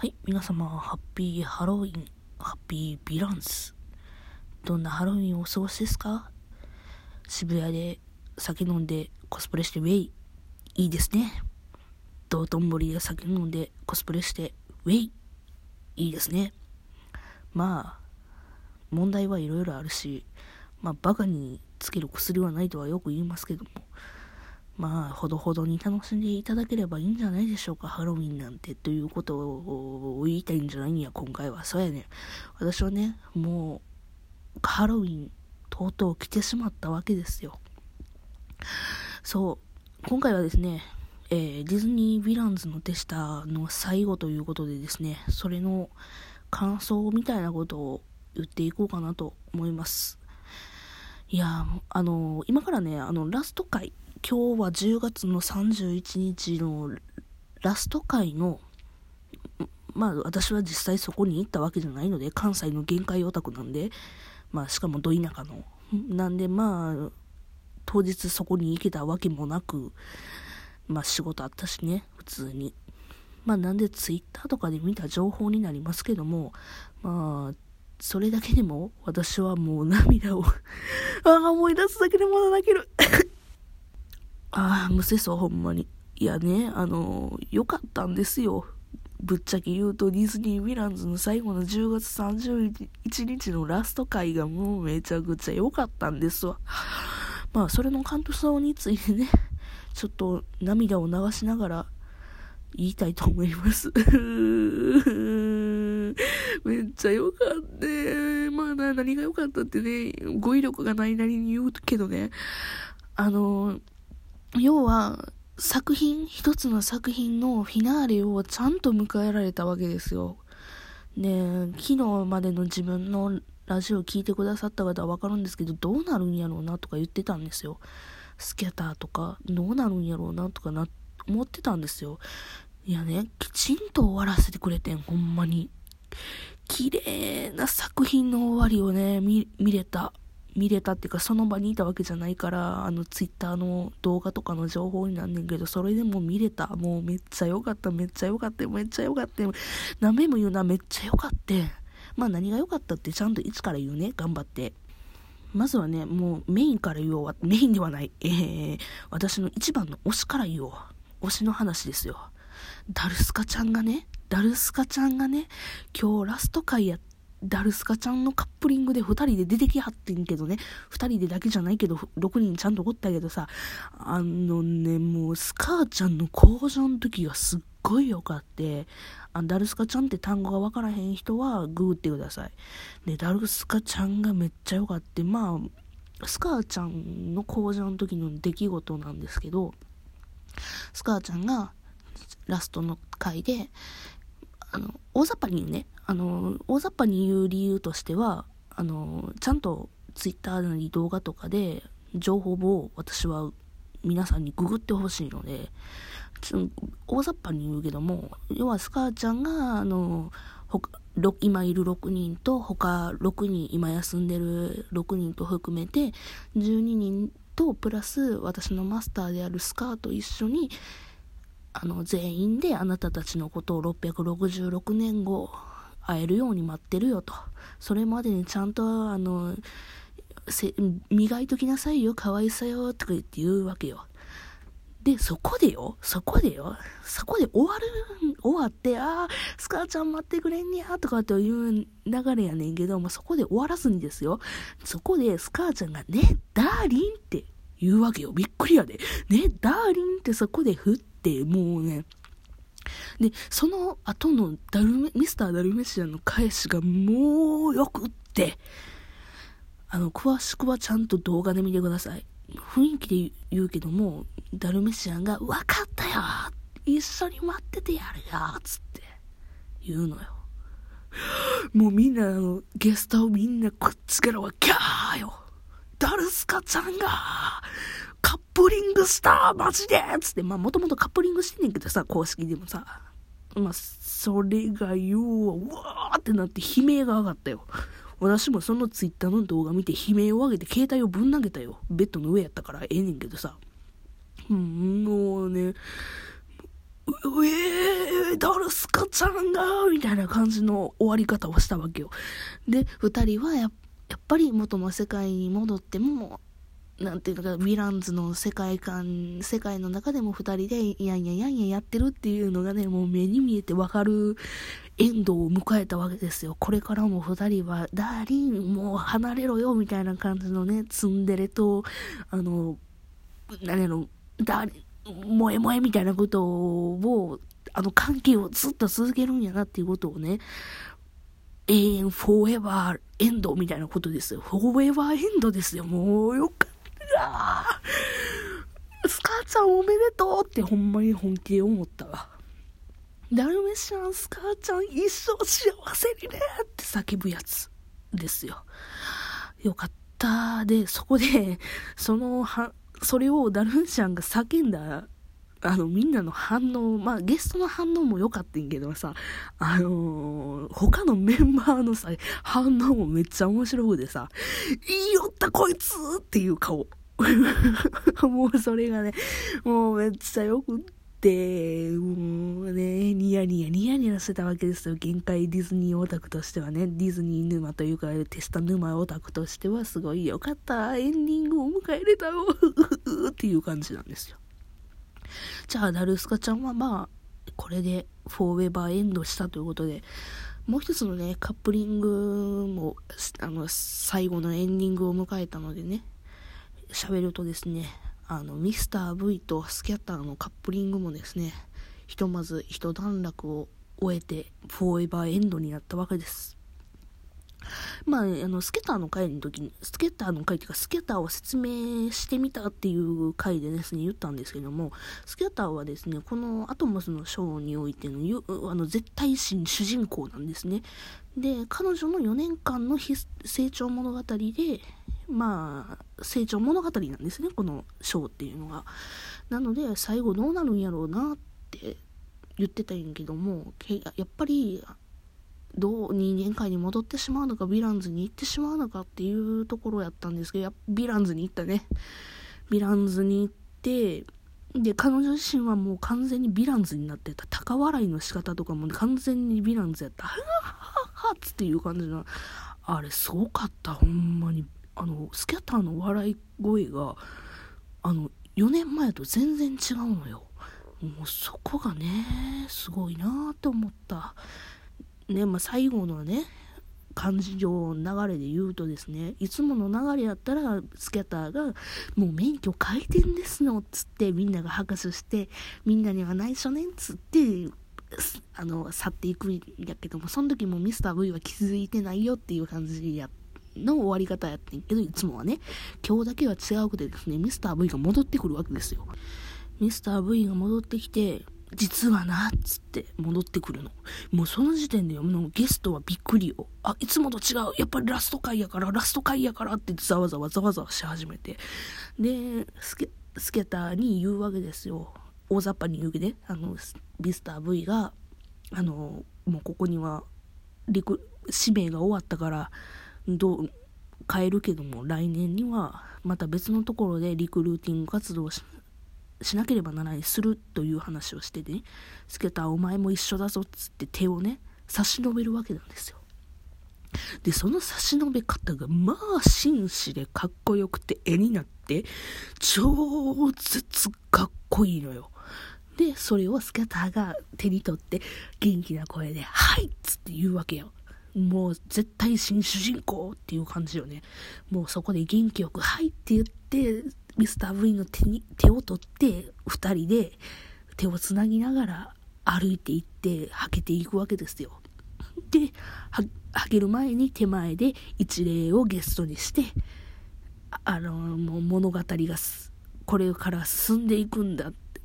はい、皆様、ハッピーハロウィン、ハッピーヴィランス。どんなハロウィンをお過ごしですか？渋谷で酒飲んでコスプレしてウェイ。いいですね。道頓堀で酒飲んでコスプレしてウェイ。いいですね。まあ、問題はいろいろあるし、まあ、バカにつける薬はないとはよく言いますけども、まあ、ほどほどに楽しんでいただければいいんじゃないでしょうか、ハロウィンなんて、ということを言いたいんじゃないんや、今回は。そうやね。私はね、もう、ハロウィン、とうとう来てしまったわけですよ。そう、今回はですね、えー、ディズニー・ヴィランズの手下の最後ということでですね、それの感想みたいなことを言っていこうかなと思います。いやあの今からね、あの、ラスト回、今日は10月の31日のラスト回の、まあ私は実際そこに行ったわけじゃないので、関西の限界オタクなんで、まあしかもど田舎の。なんでまあ、当日そこに行けたわけもなく、まあ仕事あったしね、普通に。まあなんでツイッターとかで見た情報になりますけども、まあ、それだけでも私はもう涙を ああ、思い出すだけでまだ泣けるああ、むせそう、ほんまに。いやね、あの良かったんですよ。ぶっちゃけ言うと、ディズニー・ヴィランズの最後の10月31日のラスト回がもうめちゃくちゃ良かったんですわ。まあ、それの感想についてね、ちょっと涙を流しながら言いたいと思います。めっちゃ良かった。まあな、何が良かったってね、語彙力がないなりに言うけどね、あの、要は、作品、一つの作品のフィナーレをちゃんと迎えられたわけですよ。ね昨日までの自分のラジオ聞いてくださった方はわかるんですけど、どうなるんやろうなとか言ってたんですよ。スキャターとか、どうなるんやろうなとかな、思ってたんですよ。いやね、きちんと終わらせてくれてん、ほんまに。綺麗な作品の終わりをね、見れた。見れたっていうか、その場にいたわけじゃないから、あの、ツイッターの動画とかの情報になんねんけど、それでも見れた。もうめっちゃ良かった、めっちゃ良かった、めっちゃ良かった。何べも言うな、めっちゃ良かった。まあ何が良かったってちゃんといつから言うね、頑張って。まずはね、もうメインから言おう。メインではない。えー、私の一番の推しから言おう。推しの話ですよ。ダルスカちゃんがね、ダルスカちゃんがね、今日ラスト回やっダルスカちゃんのカップリングで2人で出てきはってんけどね、2人でだけじゃないけど、6人ちゃんとおったけどさ、あのね、もうスカーちゃんの工場の時がすっごい良かって、あダルスカちゃんって単語がわからへん人はググってください。で、ダルスカちゃんがめっちゃ良かって、まあ、スカーちゃんの工場の時の出来事なんですけど、スカーちゃんがラストの回で、あの、大雑把に言うね、あの、大雑把に言う理由としては、あの、ちゃんとツイッターなり動画とかで情報を私は皆さんにググってほしいので、大雑把に言うけども、要はスカーちゃんが、あの、今いる6人と他6人、今休んでる6人と含めて12人とプラス私のマスターであるスカーと一緒にあの、全員であなたたちのことを666年後、会えるように待ってるよと。それまでにちゃんと、あの、磨いときなさいよ、可愛さよ、とか言って言うわけよ。で、そこでよ、そこでよ、そこで終わる、終わって、ああ、スカーちゃん待ってくれんにゃ、とかという流れやねんけど、まあ、そこで終わらずにですよ、そこでスカーちゃんが、ね、ダーリンって言うわけよ。びっくりやで。ね、ダーリンってそこで振って、もうね、で、その後のダルメ、ミスターダルメシアンの返しがもうよくって、あの、詳しくはちゃんと動画で見てください。雰囲気で言うけども、ダルメシアンが、わかったよ！一緒に待っててやるよ！つって言うのよ。もうみんな、あの、ゲストをみんなこっちからはキャーよダルスカちゃんが、カップリングしたマジでつって、まあもともとカップリングしてんねんけどさ、公式でもさ。まあ、それがようわーってなって悲鳴が上がったよ。私もそのツイッターの動画見て悲鳴を上げて携帯をぶん投げたよ。ベッドの上やったからええねんけどさ。うん、もうね、うえー、ダルスカちゃんがみたいな感じの終わり方をしたわけよ。で、二人はややっぱり元の世界に戻っても、なんていうか、ヴィランズの世界観、世界の中でも二人で、いやいやいやいややってるっていうのがね、もう目に見えてわかるエンドを迎えたわけですよ。これからも二人は、ダーリン、もう離れろよ、みたいな感じのね、ツンデレと、あの、何やろ、ダーリン、萌え萌えみたいなことを、あの関係をずっと続けるんやなっていうことをね、永遠、フォーエバーエンドみたいなことですよ。フォーエバーエンドですよ。もうよかった。スカーちゃんおめでとうってほんまに本気で思ったわ。ダルメシャン、スカーちゃん一生幸せにねって叫ぶやつですよ。よかった。で、そこで、そのは、それをダルンシャンが叫んだ、あの、みんなの反応、まあ、ゲストの反応も良かったんけどさ、あのー、他のメンバーのさ、反応もめっちゃ面白くてさ、いいよったこいつっていう顔。もうそれがね、もうめっちゃよくって、もうね、ニヤニヤニヤニヤしてたわけですよ。限界ディズニーオタクとしてはね、ディズニー沼というか、テスタ沼オタクとしてはすごい良かった。エンディングを迎えれたよ。っていう感じなんですよ。じゃあ、ダルスカちゃんはまあ、これでフォーエバーエンドしたということで、もう一つのね、カップリングも、あの、最後のエンディングを迎えたのでね、喋るとですね、あの、ミスター V とスキャッターのカップリングもですね、ひとまず一段落を終えて、フォーエバーエンドになったわけです。まあ、あの、スケターの回の時に、スケターの回っていうか、スケターを説明してみたっていう回でですね、言ったんですけども、スケターはですね、このアトモスのショーにおいての、あの、絶対神主人公なんですね。で、彼女の4年間の成長物語で、まあ、成長物語なんですね、このショーっていうのが。なので、最後どうなるんやろうなって言ってたんやけども、やっぱり、どう人間界に戻ってしまうのか、ヴィランズに行ってしまうのかっていうところやったんですけど、ヴィランズに行ったね。ヴィランズに行って、で、彼女自身はもう完全にヴィランズになってた。高笑いの仕方とかも完全にヴィランズやった。はははつっていう感じの。あれ、すごかった。ほんまに。あの、スキャッターの笑い声が、あの、4年前と全然違うのよ。もうそこがね、すごいなと思った。ね、まあ、最後のね、感じ上流れで言うとですね、いつもの流れやったら、スキャターが、もう免許改転ですの、っつってみんなが拍手して、みんなには内緒ねん、つって、あの、去っていくんやけども、その時もミスター V は気づいてないよっていう感じやの終わり方やってんけど、いつもはね、今日だけは違うくてですね、ミスター V が戻ってくるわけですよ。ミスター V が戻ってきて、実はな、っつって戻ってくるの。もうその時点でもうゲストはびっくりよ。あ、いつもと違う。やっぱりラスト回やから、ラスト回やからってざわざわざわざわし始めて。で、スケ、スケターに言うわけですよ。大雑把に言うわけで、あの、ビスター V が、あの、もうここには、リク、使命が終わったから、どう、変えるけども、来年には、また別のところでリクルーティング活動をしなければならないするという話をしてね、スケターお前も一緒だぞっつって手をね、差し伸べるわけなんですよ。で、その差し伸べ方が、まあ、紳士でかっこよくて絵になって、超絶かっこいいのよ。で、それをスケターが手に取って、元気な声で、はいっつって言うわけよ。もう絶対新主人公っていう感じよね。もうそこで元気よく、はいって言って、ミスター V の手に、手を取って、二人で手をつなぎながら歩いていって、はけていくわけですよ。で、は、はける前に手前で一礼をゲストにして、あの、もう物語がこれから進んでいくんだって。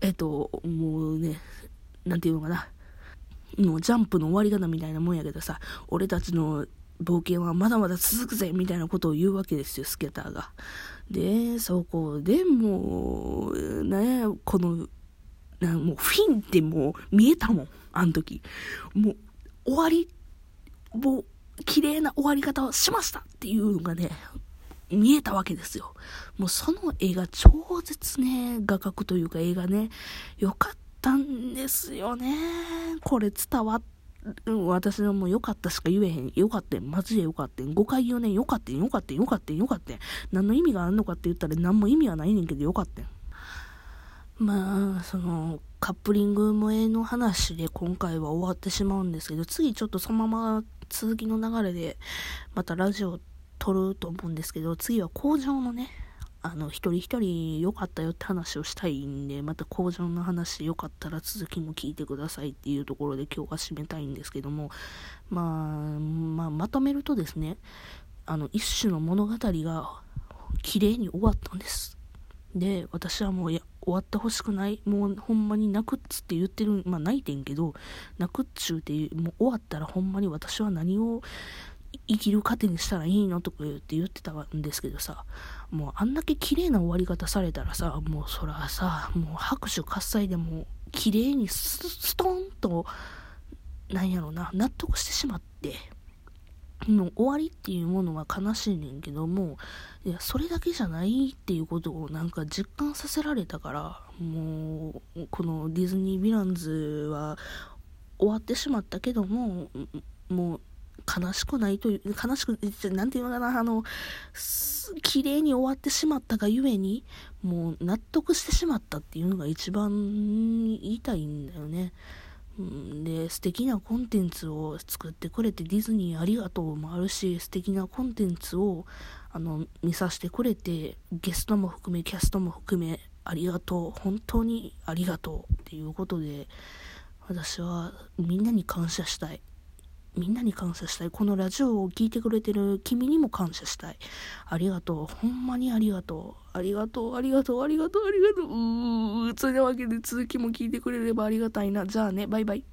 えっと、もうね、なんていうのかな。もうジャンプの終わり方みたいなもんやけどさ、俺たちの冒険はまだまだ続くぜみたいなことを言うわけですよ、スケーターが。で、そこでもう、ね、この、なもうフィンってもう見えたもん、あの時。もう、終わり、もう、綺麗な終わり方をしましたっていうのがね、見えたわけですよ。もうその絵が超絶ね、画角というか映画ね、よかったったんですよね。これ伝わっ私はもう良かったしか言えへん。良かったん。マジで良かったん。5回言うねん。良かったん。良かったん。良かったん。良かった。何の意味があんのかって言ったら何も意味はないねんけど良かったん。まあ、その、カップリング萌えの話で今回は終わってしまうんですけど、次ちょっとそのまま続きの流れで、またラジオ撮ると思うんですけど、次は工場のね、あの、一人一人良かったよって話をしたいんで、また工場の話良かったら続きも聞いてくださいっていうところで今日は締めたいんですけども、まあ、まあ、まとめるとですね、あの、一種の物語が綺麗に終わったんです。で、私はもうや終わってほしくない。もうほんまに泣くっつって言ってる、まあ泣いてんけど、泣くっちゅうて、もう終わったらほんまに私は何を生きる糧にしたらいいのとか言って言ってたんですけどさ、もうあんだけ綺麗な終わり方されたらさ、もうそらさ、もう拍手喝采でも綺麗にストンと、なんやろな、納得してしまって、もう終わりっていうものは悲しいねんけども、いや、それだけじゃないっていうことをなんか実感させられたから、もう、このディズニー・ヴィランズは終わってしまったけども、もう悲しくないという、悲しく、なんていうのかな、あの、綺麗に終わってしまったがゆえに、もう納得してしまったっていうのが一番言いたいんだよね。で、素敵なコンテンツを作ってくれてディズニーありがとうもあるし、素敵なコンテンツをあの見させてくれて、ゲストも含め、キャストも含め、ありがとう、本当にありがとうっていうことで、私はみんなに感謝したい。みんなに感謝したい。このラジオを聴いてくれてる君にも感謝したい。ありがとう。ほんまにありがとう。ありがとう、ありがとう、ありがとう、ありがとう。うー、それなわけで続きも聞いてくれればありがたいな。じゃあね、バイバイ。